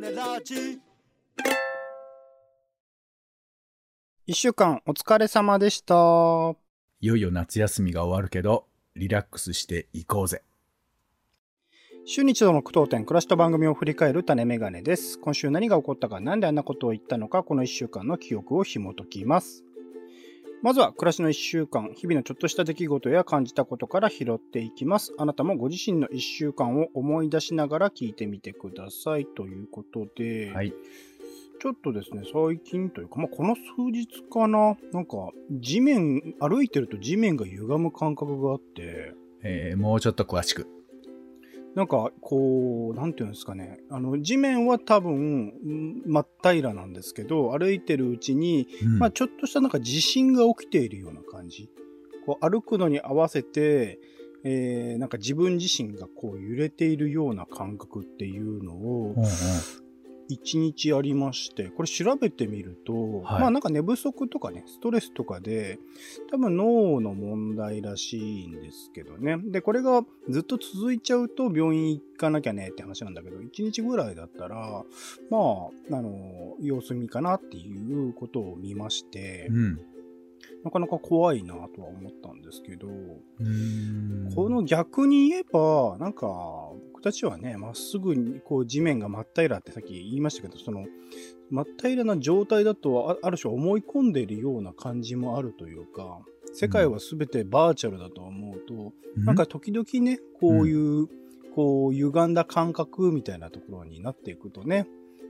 ネラジ一週間お疲れ様でした。いよいよ夏休みが終わるけど、リラックスしていこうぜ。週に一度の苦闘点、暮らしと番組を振り返る種メガネです。今週何が起こったか、なんであんなことを言ったのか、この一週間の記憶を紐解きます。まずは、暮らしの一週間、日々のちょっとした出来事や感じたことから拾っていきます。あなたもご自身の一週間を思い出しながら聞いてみてください。ということで、はい。ちょっとですね、最近というか、まあ、この数日かな、なんか、地面、歩いてると地面が歪む感覚があって、えーもうちょっと詳しく。なんか、こう、なんていうんですかね。あの、地面は多分、ん真っ平らなんですけど、歩いてるうちに、うんまあ、ちょっとしたなんか地震が起きているような感じ。こう、歩くのに合わせて、えーなんか自分自身がこう揺れているような感覚っていうのをうんうん一日ありまして、これ調べてみると、はいまあなんか寝不足とかね、ストレスとかで、多分脳の問題らしいんですけどね。で、これがずっと続いちゃうと病院行かなきゃねって話なんだけど、1日ぐらいだったら、まあ、あの、様子見かなっていうことを見まして、うん。なかなか怖いなとは思ったんですけど、この逆に言えば、なんか、僕たちはね、まっすぐに、こう、地面が真っ平らってさっき言いましたけど、その、真っ平らな状態だと、あある種思い込んでいるような感じもあるというか、世界は全てバーチャルだと思うと、なんか時々ね、こういう、こう、歪んだ感覚みたいなところになっていくとね、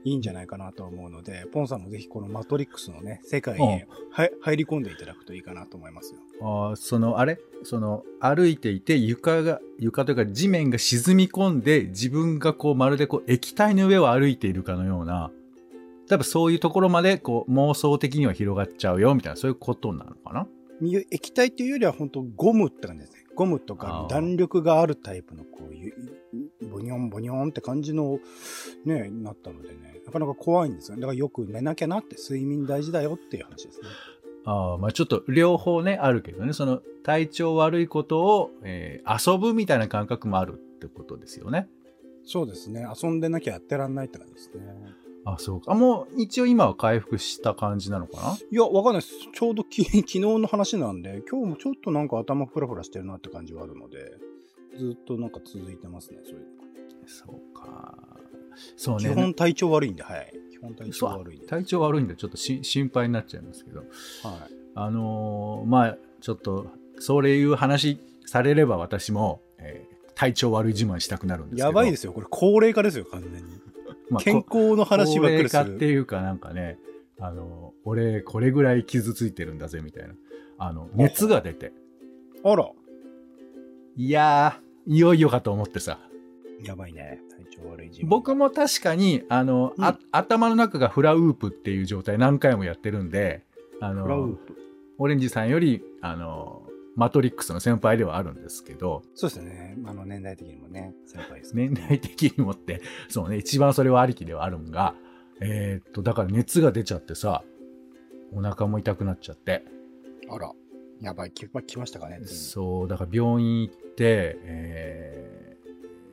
いいんじゃないかなと思うので、ポンさんもぜひこのマトリックスのね、世界へは入り込んでいただくといいかなと思いますよ。あーそのあれ？その歩いていて床が床というか地面が沈み込んで自分がこうまるでこう液体の上を歩いているかのような多分そういうところまでこう妄想的には広がっちゃうよみたいなそういうことなのかな？液体っていうよりは本当ゴムって感じですね。ゴムとあかー弾力があるタイプのこういう、ボニョンボニョンって感じのね、なったのでね、なかなか怖いんですよ。だからよく寝なきゃなって睡眠大事だよっていう話ですね。あーまあちょっと両方ねあるけどねその体調悪いことを、えー遊ぶみたいな感覚もあるってことですよねそうですね。遊んでなきゃやってらんないって感じですね。あそうかあもう一応今は回復した感じなのかな？いや、わかんないです。ちょうどき 昨日の話なんで、今日もちょっとなんか頭フラフラしてるなって感じはあるので、ずっとなんか続いてますね、そういうの。そうかそう基ね本体調悪いんで、はい。基本体調悪いんで。体調悪いんでちょっとし心配になっちゃいますけどはい。あのーまあちょっとそういう話されれば私も、えー体調悪い自慢したくなるんですけどやばいですよ。これ高齢化ですよ、完全に。まあ健康の話ばっかりす高齢化ってる。いうかなんかねあの俺これぐらい傷ついてるんだぜみたいなあの熱が出てあら、いやーいよいよかと思ってさやばいね。体調悪い。僕も確かにあの、うんあ頭の中がフラウープっていう状態何回もやってるんであフラウーのプ。オレンジさんよりあのマトリックスの先輩ではあるんですけどそうですね。あの、年代的にもね、先輩です、年代的にもってそうね一番それはありきではあるんがえーっとだから熱が出ちゃってさお腹も痛くなっちゃってあら、やばい。き来ましたかね。そうだから病院行って、えー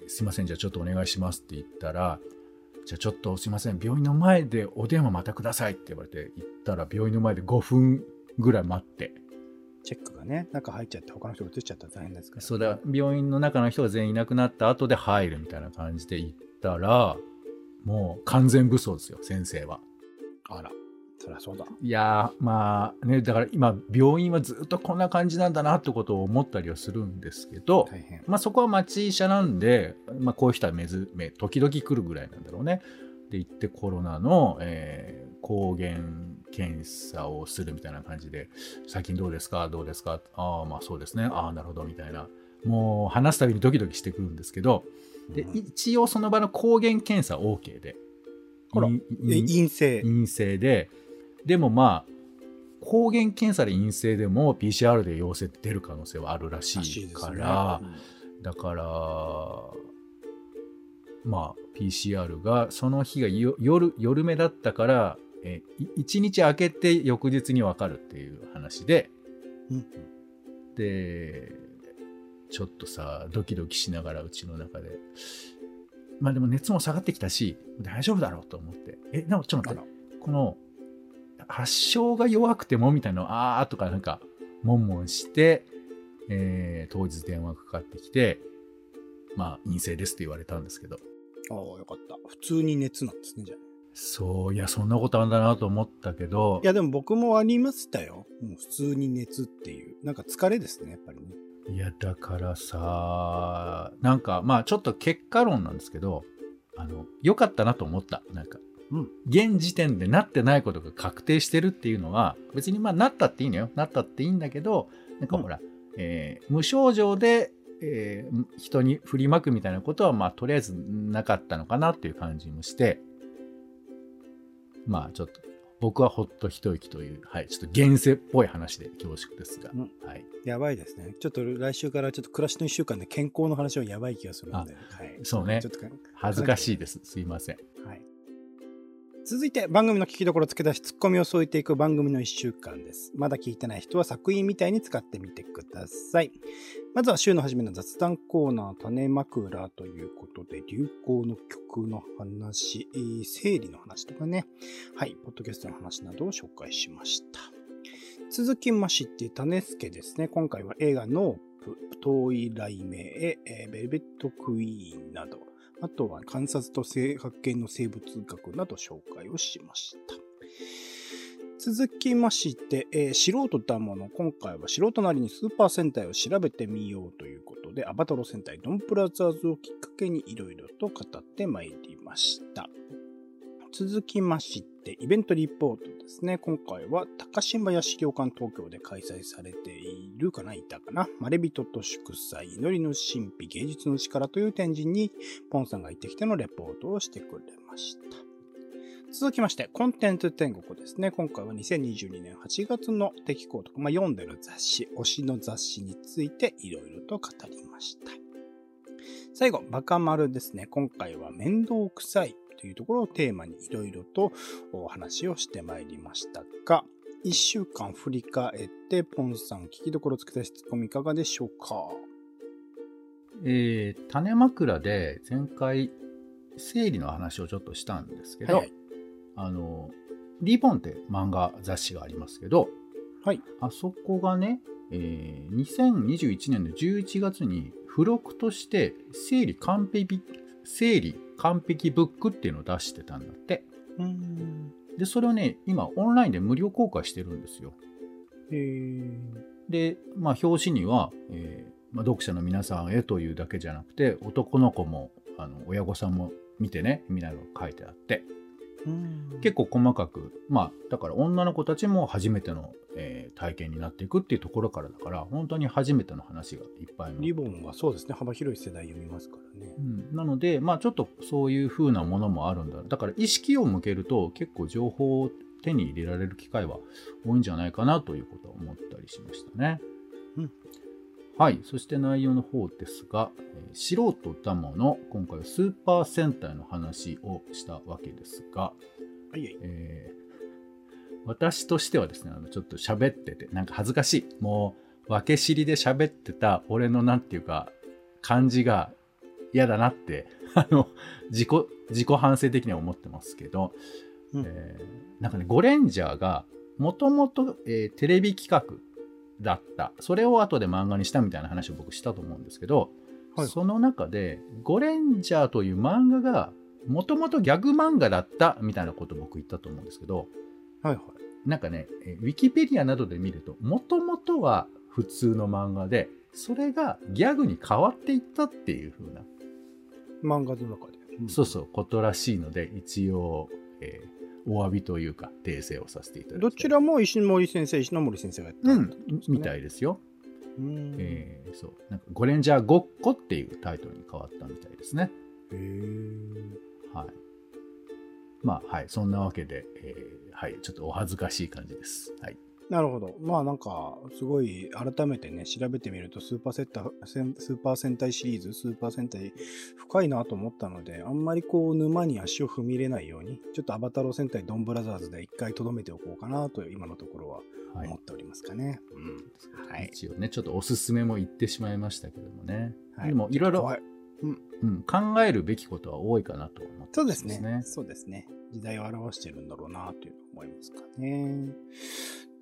すいませんじゃあちょっとお願いしますって言ったらじゃあちょっとすいません病院の前でお電話またくださいって言われて行ったら病院の前で5分ぐらい待ってチェックがね、中入っちゃって、他の人が映っちゃったら大変ですから。そうだ病院の中の人が全員いなくなった後で入るみたいな感じで行ったらもう完全武装ですよ先生は。あら、そりゃそうだ。いやーまあねだから今病院はずっとこんな感じなんだなってことを思ったりはするんですけど、大変。まあ、そこは町医者なんで、まあ、こういう人はめずめ時々来るぐらいなんだろうね。で行ってコロナの、えー抗原検査をするみたいな感じで最近どうですか？どうですか？ああまあそうですね。ああなるほどみたいな。もう話すたびにドキドキしてくるんですけどでうん。一応その場の抗原検査 OK で。陰性。陰性で。でもまあ抗原検査で陰性でも PCR で陽性って出る可能性はあるらしいから、うん。だからまあ PCR がその日がよ夜夜目だったから、え1日空けて翌日に分かるっていう話でうんでちょっとさドキドキしながらうちの中でまあでも熱も下がってきたし、大丈夫だろうと思って。え、でもちょっと待って、この、発症が弱くてもみたいなのあーとかなんか、もんもんして、えー当日電話かかってきて、まあ陰性ですって言われたんですけど、ああ、よかった。普通に熱なんですね、じゃあ。そう、いや、そんなことあるんだなと思ったけどい、や、でも僕もありましたよ。もう普通に熱っていう。なんか疲れですね、やっぱりね。いや、だからさ、なんか、まあちょっと結果論なんですけど、あの、良かったなと思った。なんか、うん現時点でなってないことが確定してるっていうのは、別にまあなったっていいのよ。なったっていいんだけど、なんかほら、えー無症状で、えー人に振りまくみたいなことは、まあとりあえずなかったのかなっていう感じもして、まあちょっと、僕はほっと一息という、はい、ちょっと現世っぽい話で恐縮ですが、うんはい。やばいですね。ちょっと来週からちょっと暮らしの一週間で健康の話はやばい気がするので。はい、そうねちょっとか恥ずかしいです。すいません。はい。続いて番組の聞きどころ付け出しツッコミを添えていく番組の一週間です。まだ聞いてない人は作品みたいに使ってみてください。まずは週の初めの雑談コーナー種枕ということで流行の曲の話、えー整理の話とかね。はい、ポッドキャストの話などを紹介しました。続きまして、種助ですね。今回は映画ノープ、遠い雷鳴へ、ベルベットクイーンなど、あとは観察と発見の生物学など紹介をしました。続きまして、えー素人だもの、今回は素人なりにスーパー戦隊を調べてみようということで、アバタロ戦隊ドンブラザーズをきっかけにいろいろと語ってまいりました。続きまして、イベントリポートですね。今回は高島屋資料館東京で開催されているかないたかな。まれびとと祝祭、祈りの神秘、芸術の力という展示に、ポンさんが行ってきてのレポートをしてくれました。続きまして、コンテンツ天国ですね。今回は2022年8月の出来事、まあ、読んでる雑誌、推しの雑誌についていろいろと語りました。最後、バカ丸ですね。今回は面倒くさいというところをテーマにいろいろとお話をしてまいりましたが、1週間振り返って、ポンさん、聞きどころつけたしツッコミいかがでしょうか？えー種枕で前回生理の話をちょっとしたんですけど、はいはいあのリボンって漫画雑誌がありますけど、はい。あそこがね、えー2021年の11月に付録として生理完璧生理完璧ブックっていうのを出してたんだって。うーん。でそれをね今オンラインで無料公開してるんですよ。えー、で、まあ、表紙には、えーまあ、読者の皆さんへというだけじゃなくて男の子もあの親御さんも見てねみたいなのが書いてあって結構細かくまあだから女の子たちも初めての、えー体験になっていくっていうところからだから本当に初めての話がいっぱいの。リボンはそうですね、幅広い世代読みますからね。う。ん、なので、まあ、ちょっとそういう風なものもあるんだ。だから意識を向けると結構情報を手に入れられる機会は多いんじゃないかなということは思ったりしましたね。うんはい、そして内容の方ですが、えー素人だもの今回はスーパー戦隊の話をしたわけですが、はいはい。えー私としてはですねあのちょっと喋っててなんか恥ずかしい。もう分け知りで喋ってた俺のなんていうか感じが嫌だなって あの自己自己反省的には思ってますけど、うん。えーなんかねゴレンジャーがもともとテレビ企画だったそれを後で漫画にしたみたいな話を僕したと思うんですけど、はいその中でゴレンジャーという漫画がもともとギャグ漫画だったみたいなことを僕言ったと思うんですけどはいはい。なんかねえウィキペディアなどで見るともともとは普通の漫画でそれがギャグに変わっていったっていう風な、漫画の中で。うんそうそうことらしいので一応、えーお詫びというか訂正をさせていただきどちらも石森先生、石ノ森先生がやったうんみたいですよ、うん。えーそう。なんかゴレンジャーごっこっていうタイトルに変わったみたいですね。へー。はい。まあはい。そんなわけで、えーはい。ちょっとお恥ずかしい感じです。はいなるほど。まあなんか、すごい改めてね、調べてみると、スーパーセッター、スーパー戦隊シリーズ、スーパー戦隊、深いなと思ったので、あんまりこう、沼に足を踏み入れないように、ちょっとアバタロー戦隊ドンブラザーズで一回留めておこうかなと、今のところははい思っておりますかね。うん。はい。一応ねちょっとおすすめも言ってしまいましたけどもね、はいでもいろいろ怖い。うん、考えるべきことは多いかなと思ってますね。そうですね。そうですね。時代を表してるんだろうなという思いますかね。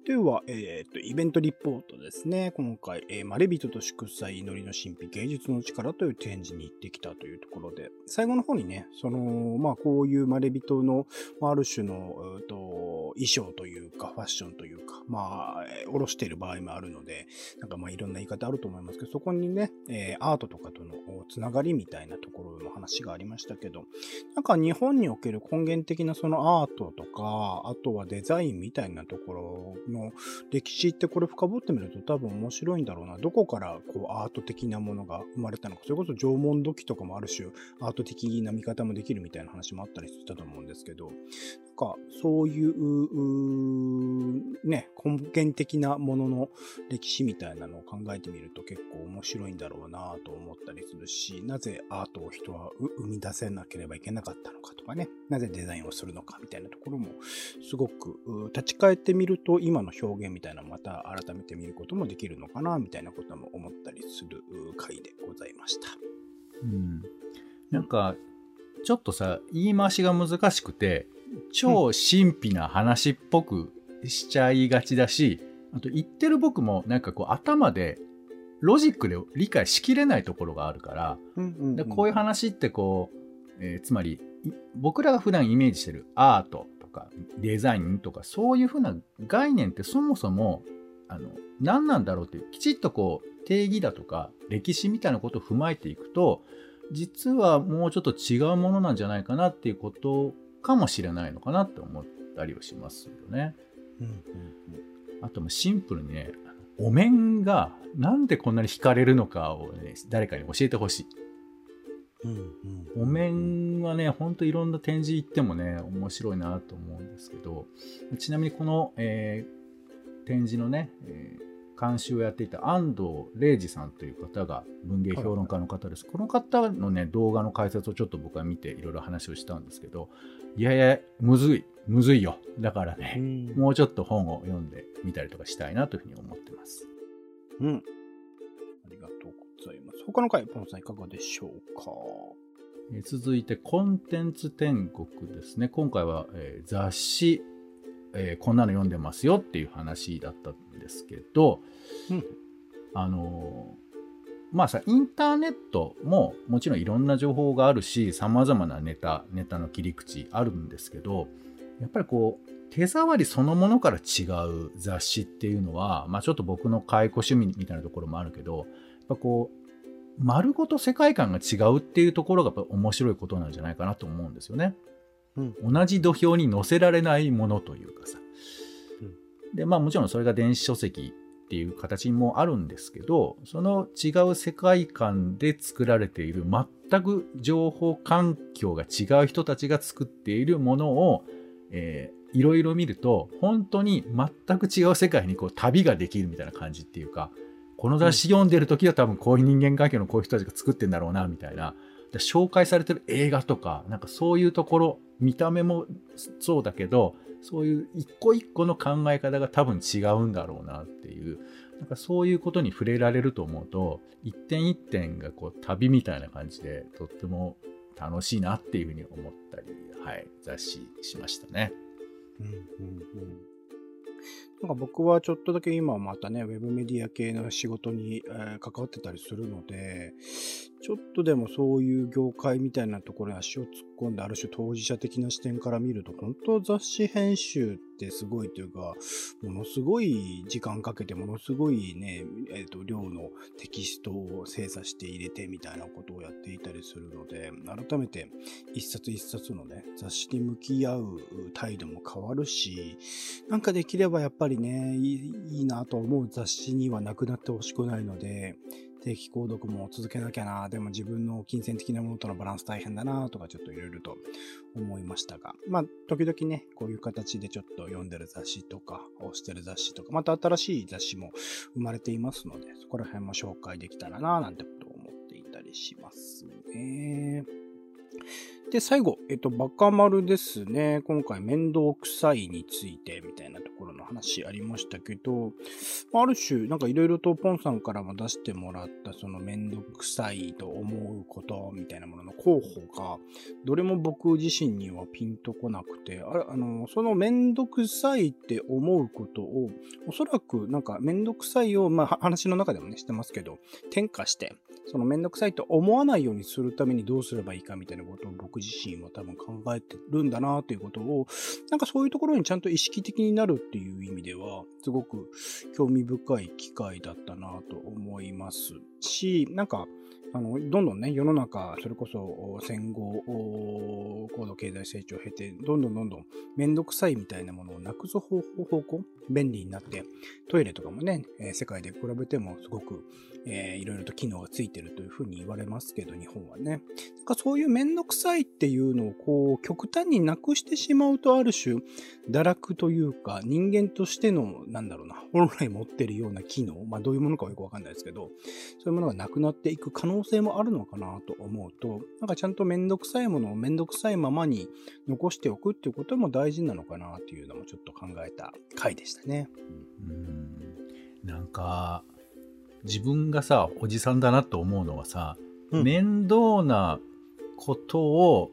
では、えっ、ー、と、イベントリポートですね。今回、えー、マレビトと祝祭、祈りの神秘、芸術の力という展示に行ってきたというところで、最後の方にね、その、まあ、こういうまれびとの、ある種の、と衣装というか、ファッションというか、まあ、おろしている場合もあるので、なんかまあ、いろんな言い方あると思いますけど、そこにね、えー、アートとかとのつながりみたいなところの話がありましたけど、なんか日本における根源的なそのアートとか、あとはデザインみたいなところの歴史ってこれ深掘ってみると多分面白いんだろうな。どこからこうアート的なものが生まれたのか。それこそ縄文土器とかもある種アート的な見方もできるみたいな話もあったりしてたと思うんですけど、なんか、そういう、ね、根源的なものの歴史みたいなのを考えてみると結構面白いんだろうなと思ったりするし、なぜアートを人は生み出せなければいけなかったのかとかね、なぜデザインをするのかみたいなところも、すごく立ち返ってみると今の表現みたいなのまた改めて見ることもできるのかなみたいなことも思ったりする回でございました。うん。なんか、ちょっとさ、言い回しが難しくて、超神秘な話っぽくしちゃいがちだし、あと言ってる僕もなんかこう頭でロジックで理解しきれないところがあるから、でこういう話ってこう、えー、つまり僕らが普段イメージしてるアートとかデザインとかそういうふうな概念ってそもそもあの何なんだろうっていうきちっとこう定義だとか歴史みたいなことを踏まえていくと実はもうちょっと違うものなんじゃないかなっていうことかもしれないのかなって思ったりはしますよね。うんうんうん、あともシンプルにねお面がなんでこんなに惹かれるのかをね誰かに教えてほしい。うんうん、お面はねほんといろんな展示行ってもね面白いなと思うんですけどちなみにこの、えー、展示のね、えー監修をやっていた安藤礼二さんという方が文芸評論家の方です。この方のね、動画の解説をちょっと僕は見ていろいろ話をしたんですけど、いやいや、むずい、むずいよ。だからね、もうちょっと本を読んでみたりとかしたいなというふうに思ってます。うん。ありがとうございます。他の回、ポンさんいかがでしょうか？え続いて、コンテンツ天国ですね。今回は、えー、雑誌、えー、こんなの読んでますよっていう話だったんですけど、うん、あのまあさインターネットももちろんいろんな情報があるしさまざまなネタネタの切り口あるんですけどやっぱりこう手触りそのものから違う雑誌っていうのは、まあ、ちょっと僕の解雇趣味みたいなところもあるけどやっぱこう丸ごと世界観が違うっていうところがやっぱ面白いことなんじゃないかなと思うんですよね。うん、同じ土俵に乗せられないものというかさ、で、まあもちろんそれが電子書籍っていう形もあるんですけど、その違う世界観で作られている全く情報環境が違う人たちが作っているものを、えー、いろいろ見ると、本当に全く違う世界にこう旅ができるみたいな感じっていうか、この雑誌読んでる時は多分こういう人間関係のこういう人たちが作ってんだろうな、みたいな。紹介されてる映画とか、なんかそういうところ、見た目もそうだけど、そういう一個一個の考え方が多分違うんだろうなっていう、なんかそういうことに触れられると思うと、一点一点がこう旅みたいな感じで、とっても楽しいなっていうふうに思ったり、はい、雑誌しましたね。うんうんうんなんか僕はちょっとだけ今またね、ウェブメディア系の仕事に、えー、関わってたりするので、ちょっとでもそういう業界みたいなところに足を突っ込んで、ある種当事者的な視点から見ると、本当雑誌編集ってすごいというか、ものすごい時間かけて、ものすごいね、えっ、ー、と、量のテキストを精査して入れてみたいなことをやっていたりするので、改めて一冊一冊のね、雑誌に向き合う態度も変わるし、なんかできればやっぱりね、いいなと思う雑誌にはなくなってほしくないので、定期購読も続けなきゃな、でも自分の金銭的なものとのバランス大変だな、とかちょっといろいろと思いましたが、まあ、時々ね、こういう形でちょっと読んでる雑誌とか、押してる雑誌とか、また新しい雑誌も生まれていますので、そこら辺も紹介できたらな、なんてことを思っていたりしますね。で、最後、えっと、バカ丸ですね。今回、面倒くさいについてみたいなところの話ありましたけど、ある種、なんかいろいろとポンさんからも出してもらった、そのめんどくさいと思うことみたいなものの候補が、どれも僕自身にはピンとこなくて、ああの、そのめんどくさいって思うことを、おそらくなんかめんどくさいを、まあ話の中でもね、してますけど、転化して、そのめんどくさいと思わないようにするためにどうすればいいかみたいなことを僕自身は多分考えてるんだなということを、なんかそういうところにちゃんと意識的になるっていう意味では、すごく興味深い機会だったなと思いますし、なんか、あの、どんどんね、世の中、それこそ戦後、高度経済成長を経て、どんどんどんどんめんどくさいみたいなものをなくす方向、便利になって、トイレとかもね、え世界で比べてもすごく、えー、いろいろと機能がついてるというふうに言われますけど、日本はね。なんかそういうめんどくさいっていうのをこう、極端になくしてしまうと、ある種、堕落というか、人間としての、なんだろうな、本来持ってるような機能、まあどういうものかはよくわかんないですけど、そういうものがなくなっていく可能性もあるのかなと思うと、なんかちゃんとめんどくさいものをめんどくさいままに残しておくっていうことも大事なのかなっていうのもちょっと考えた回でしたね。うん、なんか、自分がさ、おじさんだなと思うのはさ、うん、面倒なことを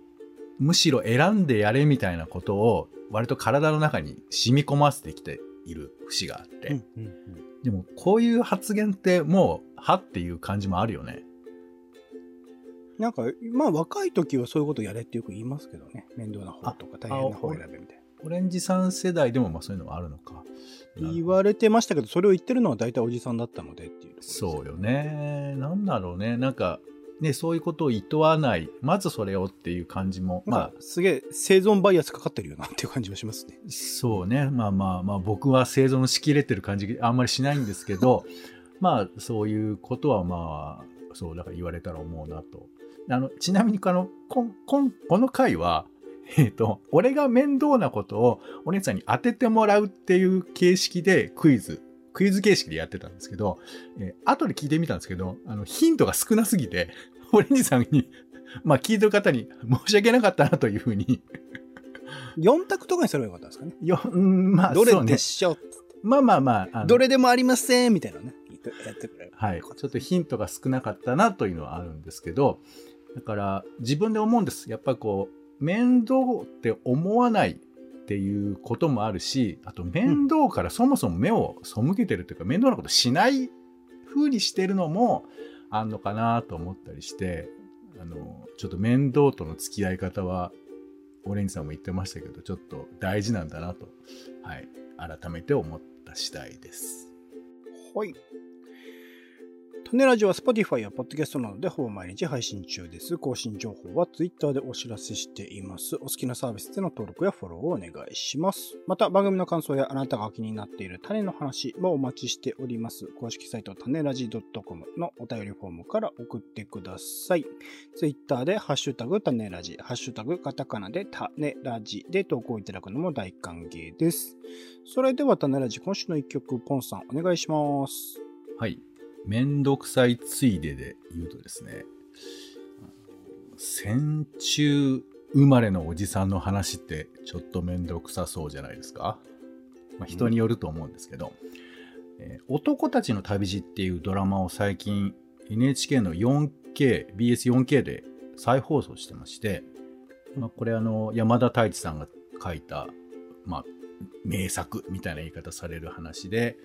むしろ選んでやれみたいなことを割と体の中に染み込ませてきている節があって、うんうんうん、でもこういう発言ってもうはっていう感じもあるよね。なんかまあ若い時はそういうことやれってよく言いますけどね。面倒な方とか大変な方選べみたいなオレンジさん世代でもまあそういうのはあるのか。言われてましたけどそれを言ってるのは大体おじさんだったのでっていうそうよね。なんだろうね。なんかね、そういうことを厭わない、まずそれをっていう感じも、まあ、すげえ生存バイアスかかってるよなっていう感じはしますね。そうね、まあまあまあ、僕は生存しきれてる感じあんまりしないんですけど、まあ、そういうことはまあ、そう、だから言われたら思うなと。あの、ちなみに、あの、こここの回は、えっ、ー、と、俺が面倒なことをお姉さんに当ててもらうっていう形式でクイズクイズ形式でやってたんですけど、えー、後で聞いてみたんですけど、あの、ヒントが少なすぎて、オレンジさんに、まあ聞いてる方に申し訳なかったなというふうに4択とかにすればよかったんですかね。よ、まあ、どれでしょう、ね、まあまあまあ。どれでもありませんみたいなね。やってくれる。はい。ちょっとヒントが少なかったなというのはあるんですけど、だから自分で思うんです。やっぱこう、面倒って思わないっていうこともあるし、あと面倒からそもそも目を背けてるというか、面倒なことしない風にしてるのもあんのかなと思ったりして、あの、ちょっと面倒との付き合い方は、オレンジさんも言ってましたけど、ちょっと大事なんだなと、はい、改めて思った次第です。はい。ネラジオは Spotify や Podcast などでほぼ毎日配信中です。更新情報は Twitter でお知らせしています。お好きなサービスでの登録やフォローをお願いします。また番組の感想やあなたが気になっている種の話もお待ちしております。公式サイト種ラジ .com のお便りフォームから送ってください。Twitter でハッシュタグ種ラジ、ハッシュタグカタカナで種ラジで投稿いただくのも大歓迎です。それでは種ラジ今週の一曲、ポンさんお願いします。はい。めんどくさいついでで言うとですね、戦中生まれのおじさんの話ってちょっとめんどくさそうじゃないですか、まあ、人によると思うんですけど、うん、えー、男たちの旅路っていうドラマを最近 NHK の 4K、BS4K で再放送してまして、まあ、これあの山田太一さんが書いた、まあ、名作みたいな言い方される話で、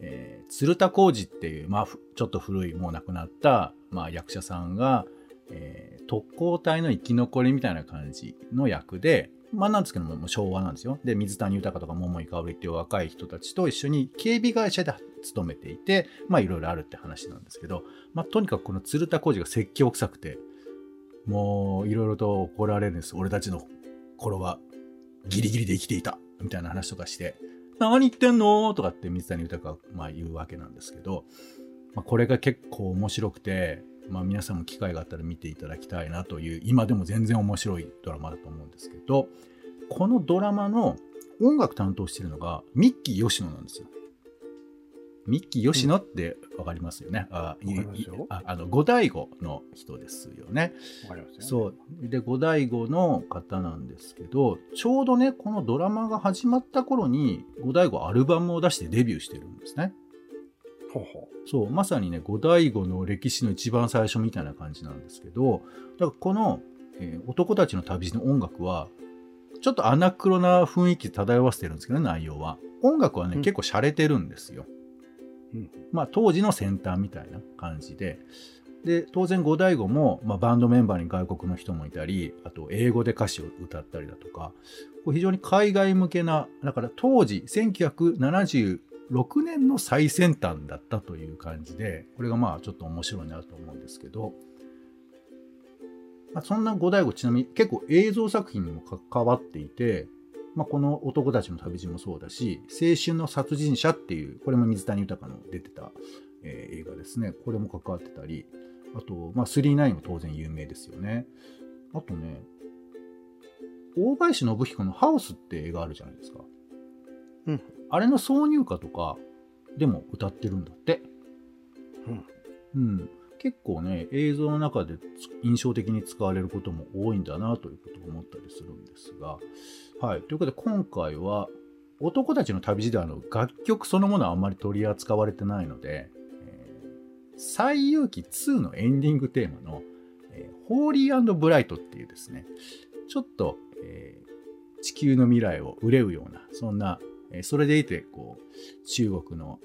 えー、鶴田浩二っていう、まあ、ちょっと古い、もう亡くなった、まあ、役者さんが、えー、特攻隊の生き残りみたいな感じの役で、まあなんですけども、昭和なんですよ。で、水谷豊とか桃井かおりっていう若い人たちと一緒に警備会社で勤めていて、まあいろいろあるって話なんですけど、まあとにかくこの鶴田浩二が説教臭くて、もういろいろと怒られるんです。俺たちの頃はギリギリで生きていたみたいな話とかして、何言ってんの？とかって水谷豊がまあ言うわけなんですけど、まあ、これが結構面白くて、まあ、皆さんも機会があったら見ていただきたいなという今でも全然面白いドラマだと思うんですけどこのドラマの音楽担当してるのがミッキー吉野なんですよ。ミッキー吉野ってわかりますよね？あいわかりますよああの五醍醐の人ですよね。わかりますよ、ね。そう。で、五醍醐の方なんですけど、ちょうどね、このドラマが始まった頃に、五醍醐アルバムを出してデビューしてるんですね。ほうほそう、まさにね、五醍醐の歴史の一番最初みたいな感じなんですけど、だからこの、えー男たちの旅路の音楽は、ちょっとアナクロな雰囲気漂わせてるんですけどね、内容は。音楽はね、うん結構洒落てるんですよ。う。ん。まあ、当時の先端みたいな感じで。で、当然五醍醐も、まあ、バンドメンバーに外国の人もいたり、あと英語で歌詞を歌ったりだとか、こう非常に海外向けな、だから当時、1976年の最先端だったという感じで、これがまあちょっと面白いなと思うんですけど、まあ、そんな五醍醐ちなみに結構映像作品にも関わっていて、まあ、この男たちの旅路もそうだし、青春の殺人者っていう、これも水谷豊の出てた、えー映画ですね。これも関わってたり、あと、まあ、39も当然有名ですよね。あとね、大林信彦のハウスって映画あるじゃないですか。うん。あれの挿入歌とかでも歌ってるんだって。うん。うん。結構ね、映像の中で印象的に使われることも多いんだなということを思ったりするんですが。はい。ということで今回は、男たちの旅路であの楽曲そのものはあんまり取り扱われてないので、えー、西遊記2のエンディングテーマの、えー、ホーリーブライトっていうですね、ちょっと、えー地球の未来を憂うような、そんな、えーそれでいて、こう、中国の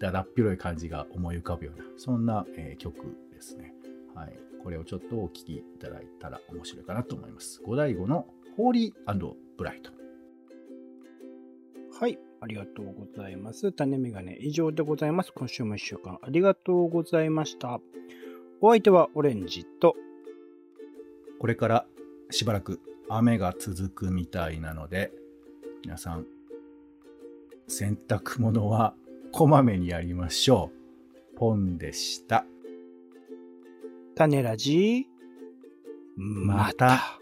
だだっ広い感じが思い浮かぶような、そんな、えー曲ですね。はい。これをちょっとお聴きいただいたら面白いかなと思います。五醍醐のホーリーブライト。はい。ありがとうございます。種メガネ以上でございます。今週も一週間ありがとうございました。お相手はオレンジと、これからしばらく雨が続くみたいなので、皆さん、洗濯物はこまめにやりましょう。ポンでした。種ラジ、また。